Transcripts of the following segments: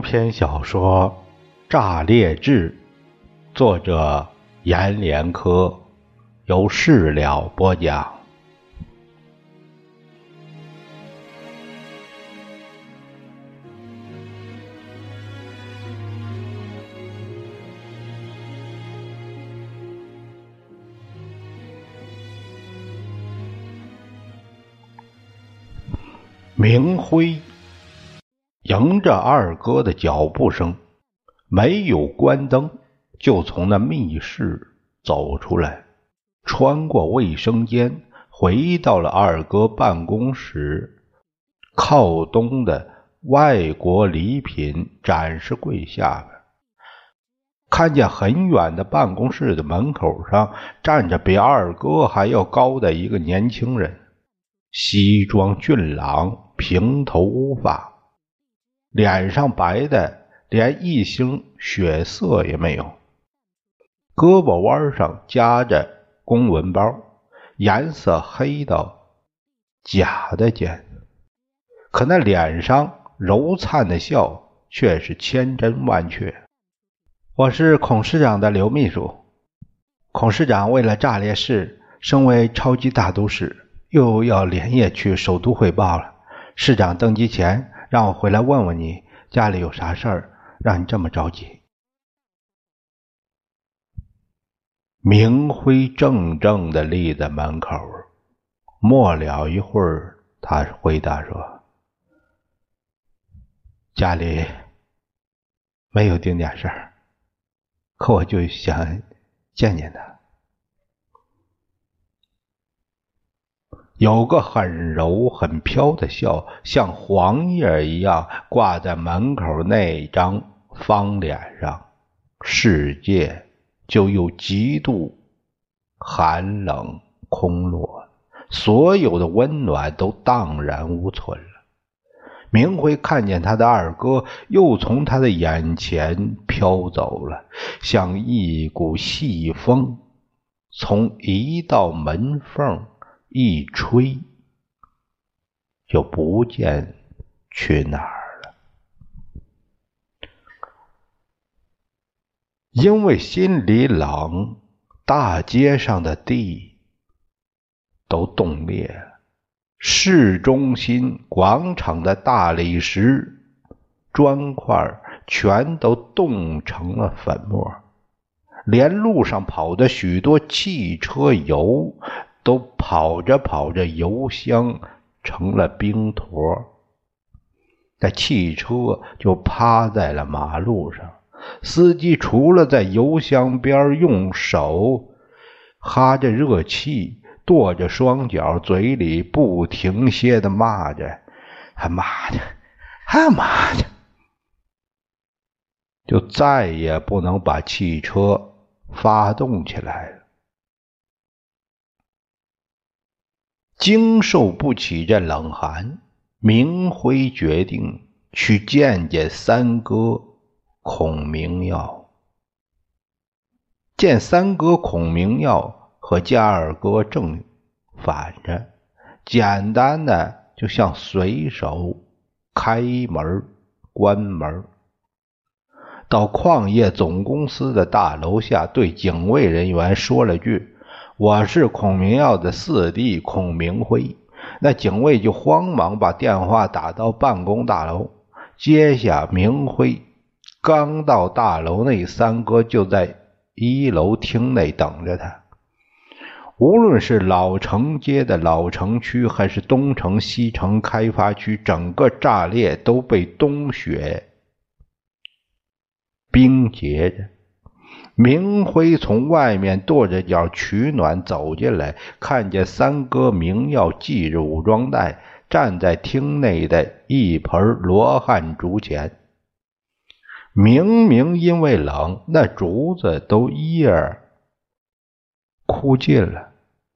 篇小说《炸裂志》，作者阎连科，由事了播讲。明辉。迎着二哥的脚步声，没有关灯，就从那密室走出来，穿过卫生间，回到了二哥办公室靠东的外国礼品展示柜下边，看见很远的办公室的门口上站着比二哥还要高的一个年轻人，西装俊朗，平头乌发。脸上白的连一星血色也没有，胳膊弯上夹着公文包，颜色黑到假的尖，可那脸上柔灿的笑却是千真万确。我是孔市长的刘秘书，孔市长为了炸裂市，身为超级大都市，又要连夜去首都汇报了。市长登基前。让我回来问问你，家里有啥事儿，让你这么着急？明辉怔怔的立在门口，末了一会儿，他回答说：“家里没有丁点事儿，可我就想见见他。”有个很柔很飘的笑，像黄叶一样挂在门口那张方脸上，世界就又极度寒冷空落，所有的温暖都荡然无存了。明辉看见他的二哥又从他的眼前飘走了，像一股细风从一道门缝。一吹，就不见去哪儿了。因为心里冷，大街上的地都冻裂，市中心广场的大理石砖块全都冻成了粉末，连路上跑的许多汽车油。都跑着跑着，油箱成了冰坨，那汽车就趴在了马路上。司机除了在油箱边用手哈着热气，跺着双脚，嘴里不停歇的骂着：“他妈的，他妈的！”就再也不能把汽车发动起来了。经受不起这冷寒，明辉决定去见见三哥孔明耀。见三哥孔明耀和家二哥正反着，简单的就像随手开门关门。到矿业总公司的大楼下，对警卫人员说了句。我是孔明耀的四弟孔明辉，那警卫就慌忙把电话打到办公大楼，接下明辉。刚到大楼内，三哥就在一楼厅内等着他。无论是老城街的老城区，还是东城、西城开发区，整个炸裂都被冬雪冰结着。明辉从外面跺着脚取暖走进来，看见三哥明耀系着武装带，站在厅内的一盆罗汉竹前。明明因为冷，那竹子都叶枯尽了，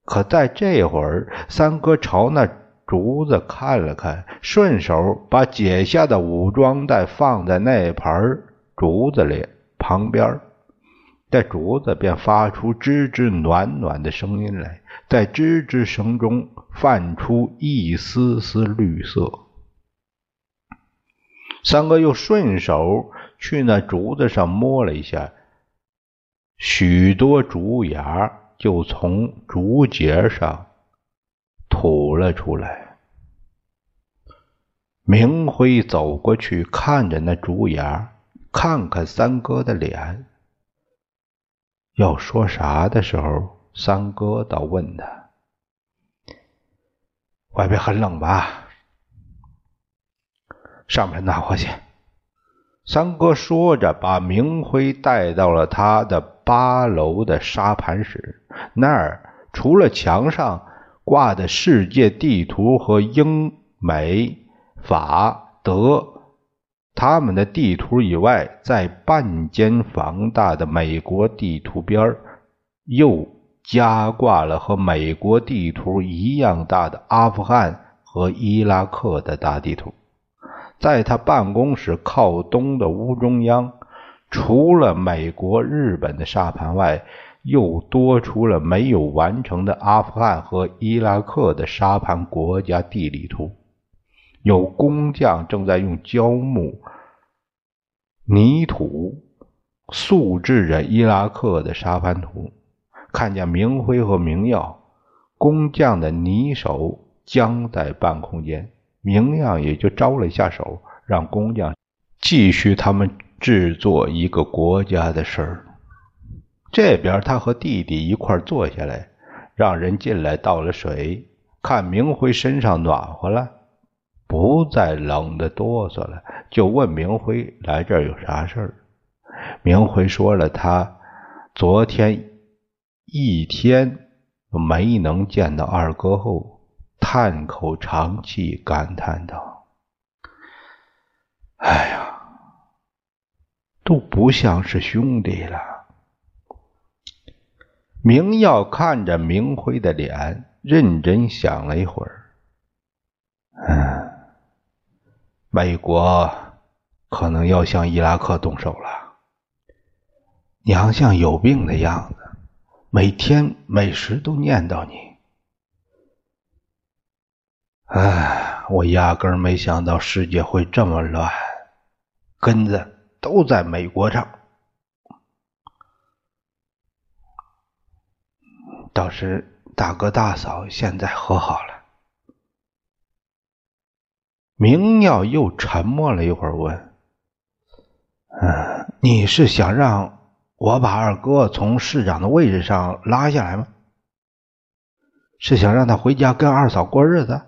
可在这会儿，三哥朝那竹子看了看，顺手把解下的武装带放在那盆竹子里旁边。这竹子便发出吱吱暖暖的声音来，在吱吱声中泛出一丝丝绿色。三哥又顺手去那竹子上摸了一下，许多竹芽就从竹节上吐了出来。明辉走过去，看着那竹芽，看看三哥的脸，要说啥的时候，三哥倒问他：“外边很冷吧？”上面暖和些。三哥说着，把明辉带到了他的八楼的沙盘室。那儿除了墙上挂的世界地图和英、美、法、德他们的地图以外，在半间房大的美国地图边又加挂了和美国地图一样大的阿富汗和伊拉克的大地图。在他办公室靠东的屋中央，除了美国、日本的沙盘外，又多出了没有完成的阿富汗和伊拉克的沙盘国家地理图。有工匠正在用胶木、泥土塑制着伊拉克的沙盘图。看见明辉和明耀，工匠的泥手僵在半空间。明亮也就招了一下手，让工匠继续他们制作一个国家的事儿。这边他和弟弟一块坐下来，让人进来倒了水，看明辉身上暖和了，不再冷的哆嗦了，就问明辉来这儿有啥事儿。明辉说了他昨天一天没能见到二哥后。叹口长气，感叹道：“哎呀，都不像是兄弟了。”明耀看着明辉的脸，认真想了一会儿：“嗯，美国可能要向伊拉克动手了。娘像有病的样子，每天每时都念叨你。”唉，我压根没想到世界会这么乱，根子都在美国上。倒是大哥大嫂现在和好了。明耀又沉默了一会儿，问：“嗯，你是想让我把二哥从市长的位置上拉下来吗？是想让他回家跟二嫂过日子？”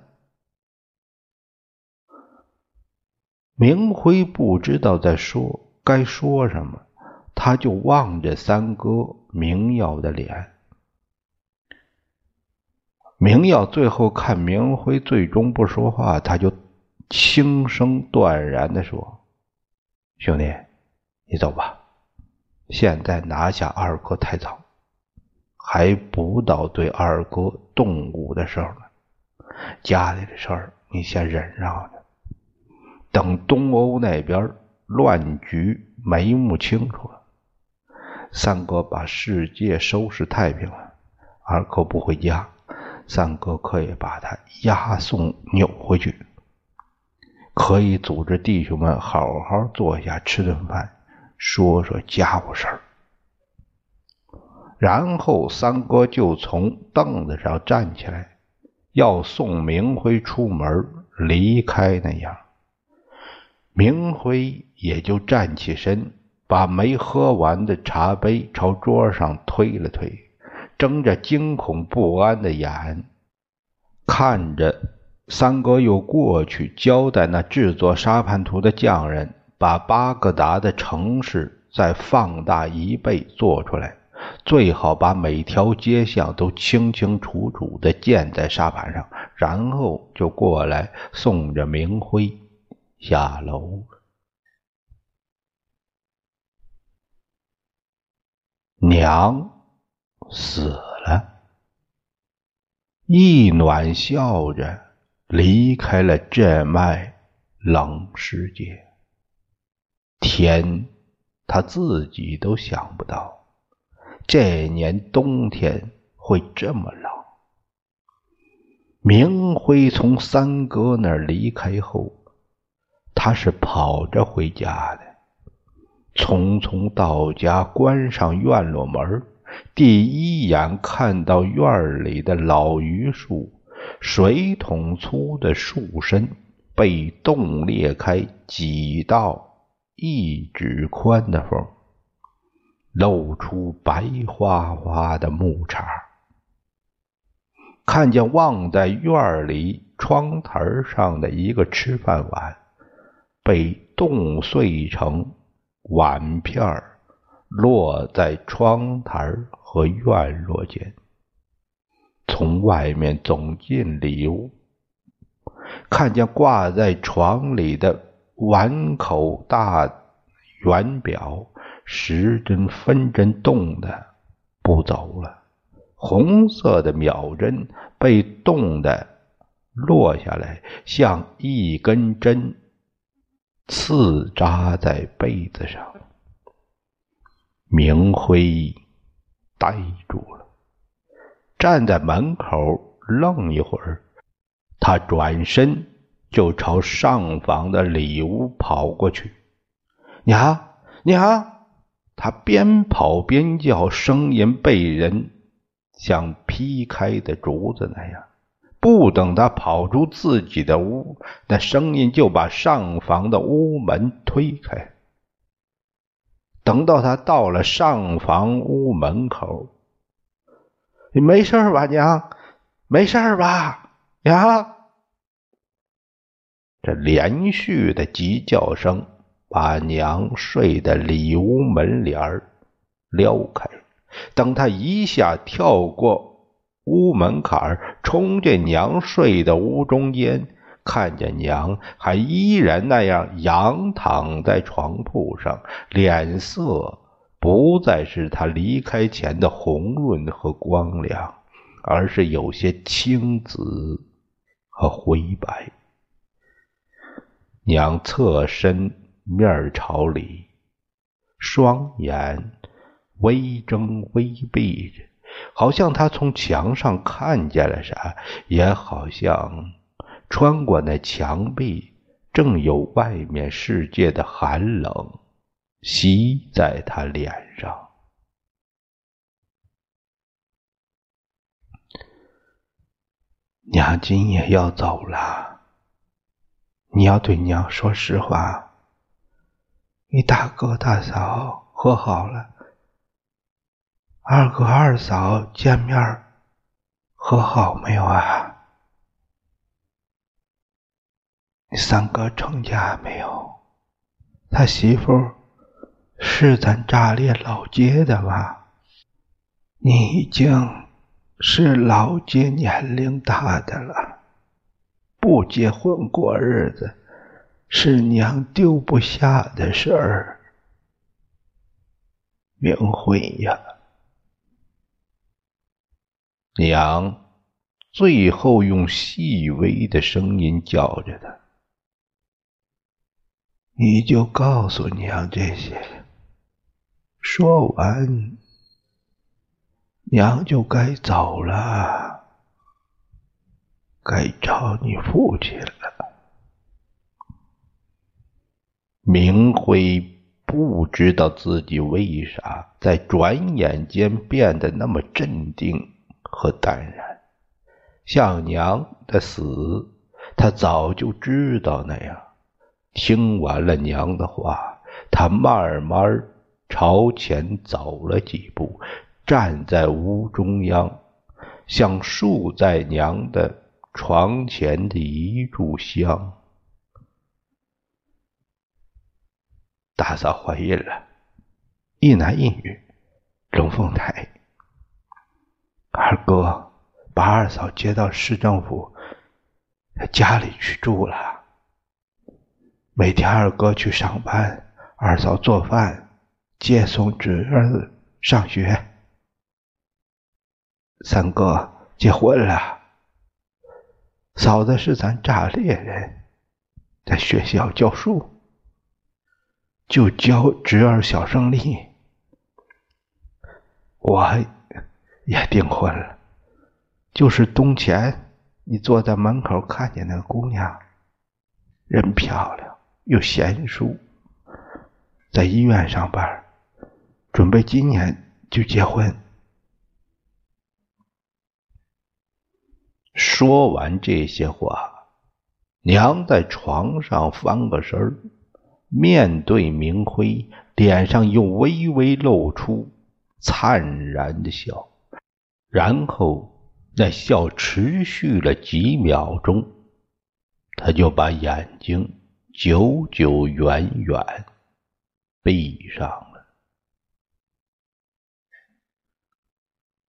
明辉不知道在说该说什么，他就望着三哥明耀的脸。明耀最后看明辉最终不说话，他就轻声断然的说：“兄弟，你走吧，现在拿下二哥太早，还不到对二哥动武的时候呢。家里的事儿你先忍让着。”等东欧那边乱局眉目清楚了，三哥把世界收拾太平了，二哥不回家，三哥可以把他押送扭回去，可以组织弟兄们好好坐下吃顿饭，说说家务事儿。然后三哥就从凳子上站起来，要送明辉出门离开那样。明辉也就站起身，把没喝完的茶杯朝桌上推了推，睁着惊恐不安的眼，看着三哥又过去交代那制作沙盘图的匠人，把巴格达的城市再放大一倍做出来，最好把每条街巷都清清楚楚的建在沙盘上，然后就过来送着明辉。下楼，娘死了。一暖笑着离开了这脉冷世界。天，他自己都想不到，这年冬天会这么冷。明辉从三哥那儿离开后。他是跑着回家的，匆匆到家，关上院落门，第一眼看到院里的老榆树，水桶粗的树身被冻裂开几道一指宽的缝，露出白花花的木茬，看见忘在院里窗台上的一个吃饭碗。被冻碎成碗片落在窗台和院落间。从外面走进里屋，看见挂在床里的碗口大圆表，时针分针动的不走了，红色的秒针被冻的落下来，像一根针。刺扎在被子上，明辉呆住了，站在门口愣一会儿，他转身就朝上房的里屋跑过去。娘娘！他边跑边叫，声音被人像劈开的竹子那样。不等他跑出自己的屋，那声音就把上房的屋门推开。等到他到了上房屋门口，你没事吧，娘？没事吧，娘？这连续的急叫声把娘睡的里屋门帘撩开。等他一下跳过。屋门槛儿，冲进娘睡的屋中间，看见娘还依然那样仰躺在床铺上，脸色不再是他离开前的红润和光亮，而是有些青紫和灰白。娘侧身面朝里，双眼微睁微闭着。好像他从墙上看见了啥，也好像穿过那墙壁，正有外面世界的寒冷袭在他脸上。娘今夜要走了，你要对娘说实话。你大哥大嫂和好了。二哥二嫂见面和好没有啊？你三哥成家没有？他媳妇是咱炸裂老街的吗？你已经是老街年龄大的了，不结婚过日子是娘丢不下的事儿。明慧呀！娘，最后用细微的声音叫着他：“你就告诉娘这些。”说完，娘就该走了，该找你父亲了。明辉不知道自己为啥在转眼间变得那么镇定。和淡然，像娘的死，他早就知道那样。听完了娘的话，他慢慢朝前走了几步，站在屋中央，像竖在娘的床前的一炷香。大嫂怀孕了，一男一女，龙凤胎。二哥把二嫂接到市政府家里去住了。每天二哥去上班，二嫂做饭，接送侄儿上学。三哥结婚了，嫂子是咱炸裂人，在学校教书，就教侄儿小胜利。我。也订婚了，就是冬前你坐在门口看见那个姑娘，人漂亮，又贤淑，在医院上班，准备今年就结婚。说完这些话，娘在床上翻个身儿，面对明辉，脸上又微微露出灿然的笑，然后那笑持续了几秒钟，他就把眼睛久久远远闭上了。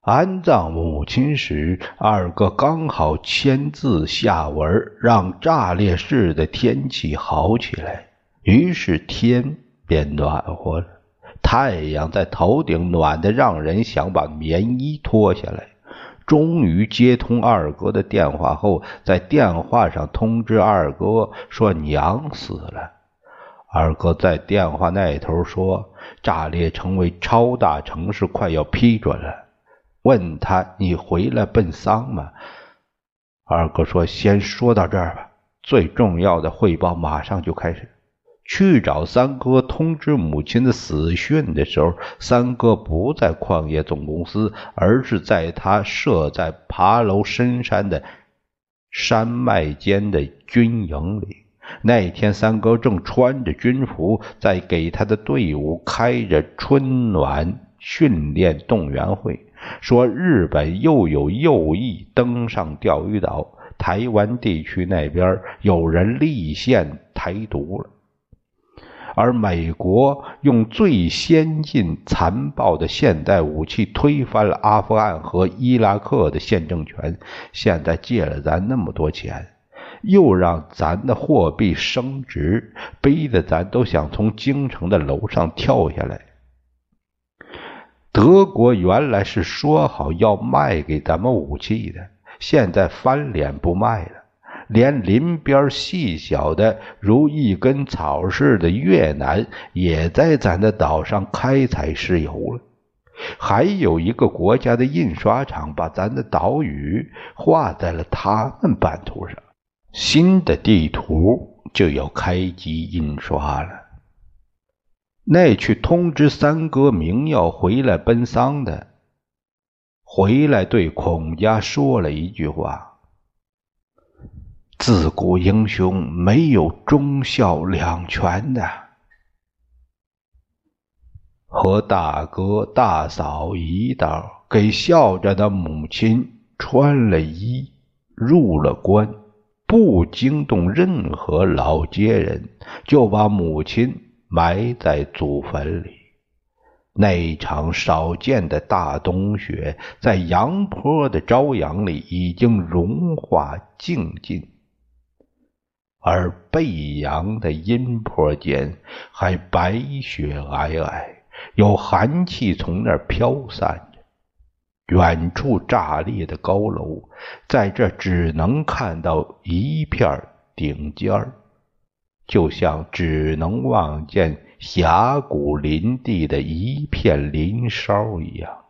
安葬母亲时，二哥刚好签字下文，让炸裂市的天气好起来，于是天变暖和了。太阳在头顶暖得让人想把棉衣脱下来。终于接通二哥的电话后，在电话上通知二哥说娘死了。二哥在电话那头说，炸裂成为超大城市，快要批准了。问他：“你回来奔丧吗？”二哥说：“先说到这儿吧，最重要的汇报马上就开始。”去找三哥通知母亲的死讯的时候，三哥不在矿业总公司，而是在他设在爬楼深山的山脉间的军营里。那天，三哥正穿着军服，在给他的队伍开着春暖训练动员会。说日本又有右翼登上钓鱼岛，台湾地区那边有人立宪台独了，而美国用最先进、残暴的现代武器推翻了阿富汗和伊拉克的现政权，现在借了咱那么多钱，又让咱的货币升值，逼得咱都想从京城的楼上跳下来。德国原来是说好要卖给咱们武器的，现在翻脸不卖了，连邻边细小的如一根草似的越南也在咱的岛上开采石油了。还有一个国家的印刷厂把咱的岛屿画在了他们版图上，新的地图就要开机印刷了。那去通知三哥明耀回来奔丧的，回来对孔家说了一句话：“自古英雄没有忠孝两全的。”和大哥大嫂一道给孝着的母亲穿了衣，入了关，不惊动任何老街人，就把母亲。埋在祖坟里，那场少见的大冬雪，在阳坡的朝阳里已经融化静尽，而背阳的阴坡间还白雪皑皑，有寒气从那儿飘散着。远处炸裂的高楼，在这只能看到一片顶尖儿。就像只能望见峡谷林地的一片林梢一样，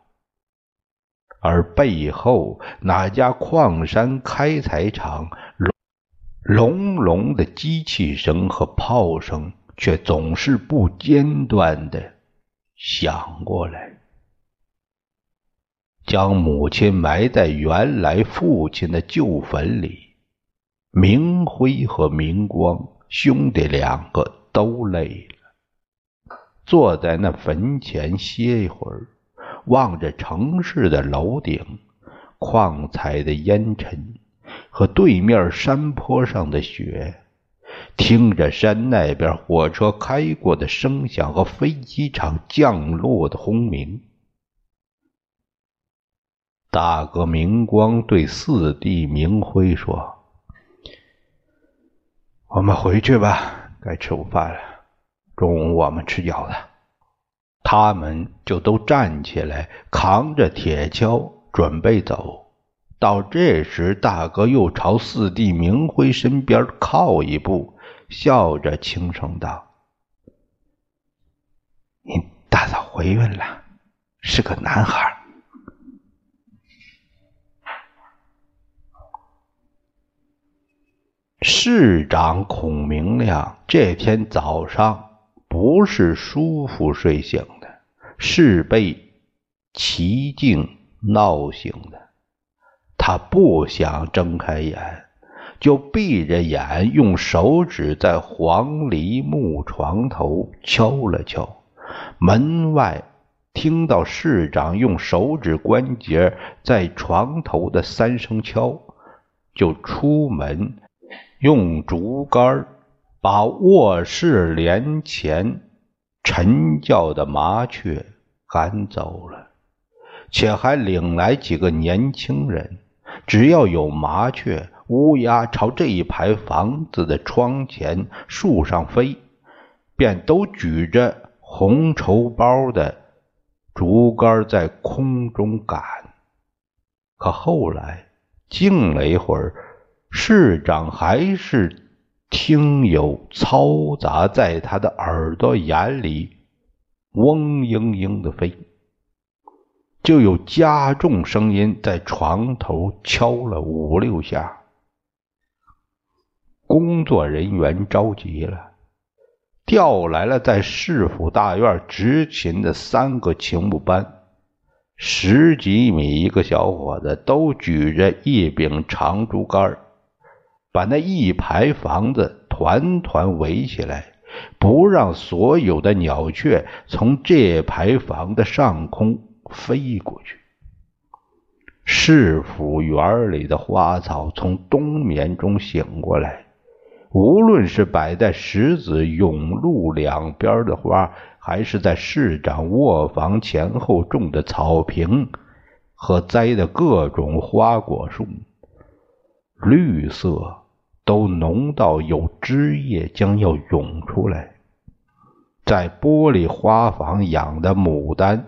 而背后哪家矿山开采厂隆隆的机器声和炮声，却总是不间断的响过来。将母亲埋在原来父亲的旧坟里，明辉和明光。兄弟两个都累了，坐在那坟前歇一会儿，望着城市的楼顶、矿采的烟尘和对面山坡上的雪，听着山那边火车开过的声响和飞机场降落的轰鸣。大哥明光对四弟明辉说。我们回去吧，该吃午饭了。中午我们吃饺子。他们就都站起来，扛着铁锹准备走。到这时，大哥又朝四弟明辉身边靠一步，笑着轻声道：“你大嫂怀孕了，是个男孩。”市长孔明亮这天早上不是舒服睡醒的，是被奇境闹醒的。他不想睁开眼，就闭着眼，用手指在黄梨木床头敲了敲。门外听到市长用手指关节在床头的三声敲，就出门用竹竿把卧室帘前晨叫的麻雀赶走了，且还领来几个年轻人。只要有麻雀、乌鸦朝这一排房子的窗前、树上飞，便都举着红绸包的竹竿在空中赶。可后来静了一会儿，市长还是听有嘈杂在他的耳朵眼里嗡嘤嘤的飞。就有加重声音在床头敲了五六下，工作人员着急了，调来了在市府大院执勤的三个勤务班，十几米一个小伙子，都举着一柄长竹竿，把那一排房子团团围起来，不让所有的鸟雀从这排房的上空。飞过去，市府园里的花草从冬眠中醒过来。无论是摆在石子甬路两边的花，还是在市长卧房前后种的草坪和栽的各种花果树，绿色都浓到有汁液将要涌出来。在玻璃花房养的牡丹。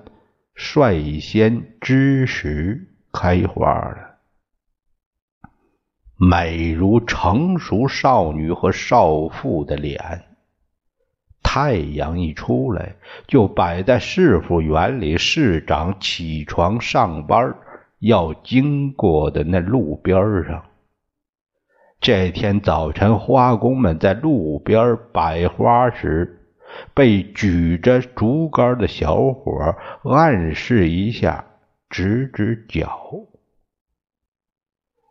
率先知时开花了，美如成熟少女和少妇的脸。太阳一出来，就摆在市府园里市长起床上班要经过的那路边上。这天早晨，花工们在路边摆花时。被举着竹竿的小伙暗示一下，指指脚。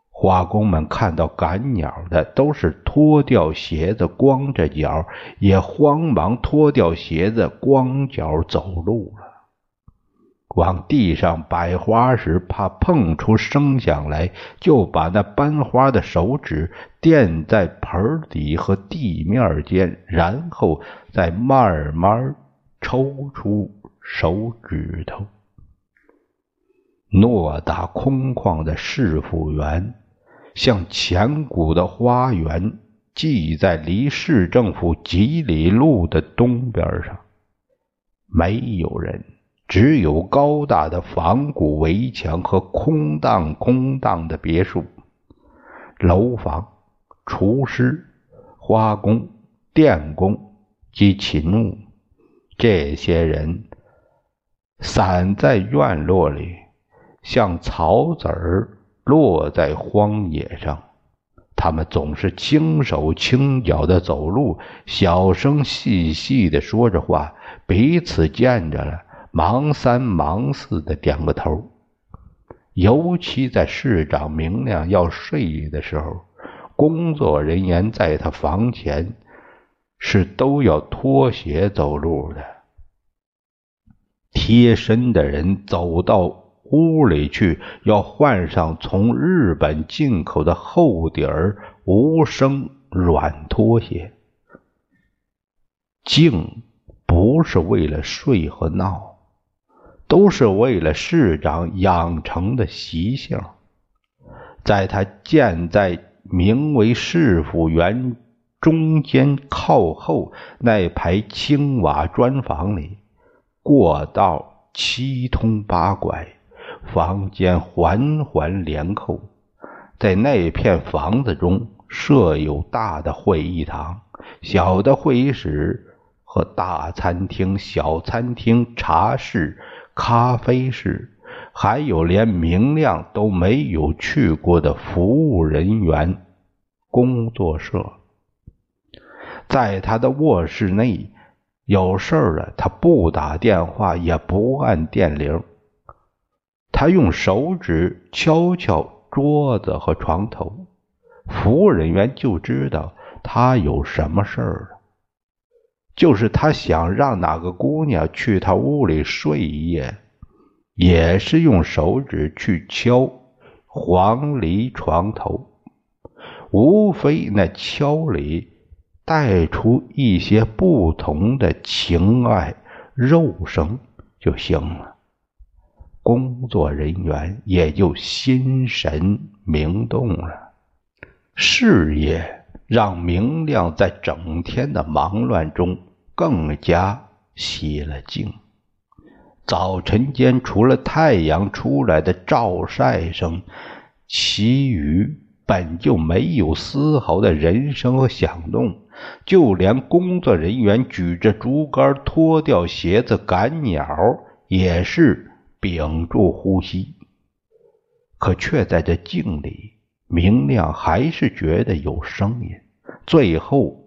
花工们看到赶鸟的都是脱掉鞋子、光着脚，也慌忙脱掉鞋子、光脚走路了。往地上摆花时，怕碰出声响来，就把那搬花的手指垫在盆底和地面间，然后再慢慢抽出手指头。偌大空旷的市府园，像前古的花园，系在离市政府几里路的东边上，没有人。只有高大的仿古围墙和空荡空荡的别墅、楼房、厨师、花工、电工及勤务，这些人散在院落里，像草籽儿落在荒野上。他们总是轻手轻脚的走路，小声细细的说着话，彼此见着了。忙三忙四的点个头，尤其在市长明亮要睡的时候，工作人员在他房前是都要脱鞋走路的。贴身的人走到屋里去，要换上从日本进口的厚底儿无声软拖鞋。静不是为了睡和闹。都是为了市长养成的习性，在他建在名为市府园中间靠后那排青瓦砖房里，过道七通八拐，房间环环连扣，在那片房子中设有大的会议堂、小的会议室和大餐厅、小餐厅、茶室。咖啡室，还有连明亮都没有去过的服务人员工作社。在他的卧室内，有事儿了，他不打电话，也不按电铃，他用手指敲敲桌子和床头，服务人员就知道他有什么事儿了。就是他想让哪个姑娘去他屋里睡一夜，也是用手指去敲黄梨床头，无非那敲里带出一些不同的情爱肉声就行了，工作人员也就心神明动了，事业让明亮在整天的忙乱中。更加息了静。早晨间，除了太阳出来的照晒声，其余本就没有丝毫的人声和响动。就连工作人员举着竹竿脱掉鞋子赶鸟，也是屏住呼吸。可却在这静里，明亮还是觉得有声音。最后。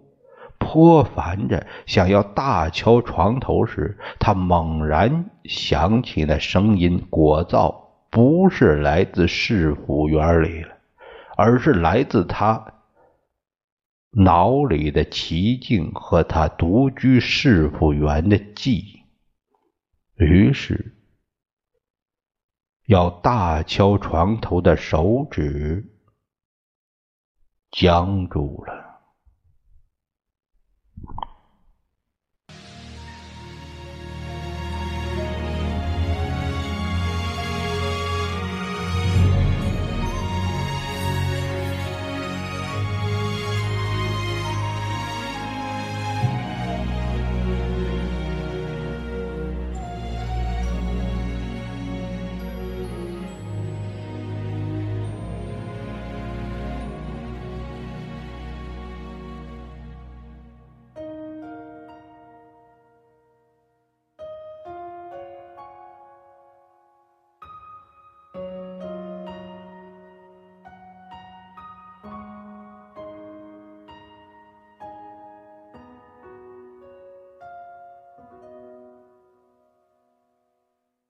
颇烦着，想要大敲床头时，他猛然想起那声音，果造不是来自市府园里了，而是来自他脑里的奇境和他独居市府园的记忆。于是，要大敲床头的手指僵住了。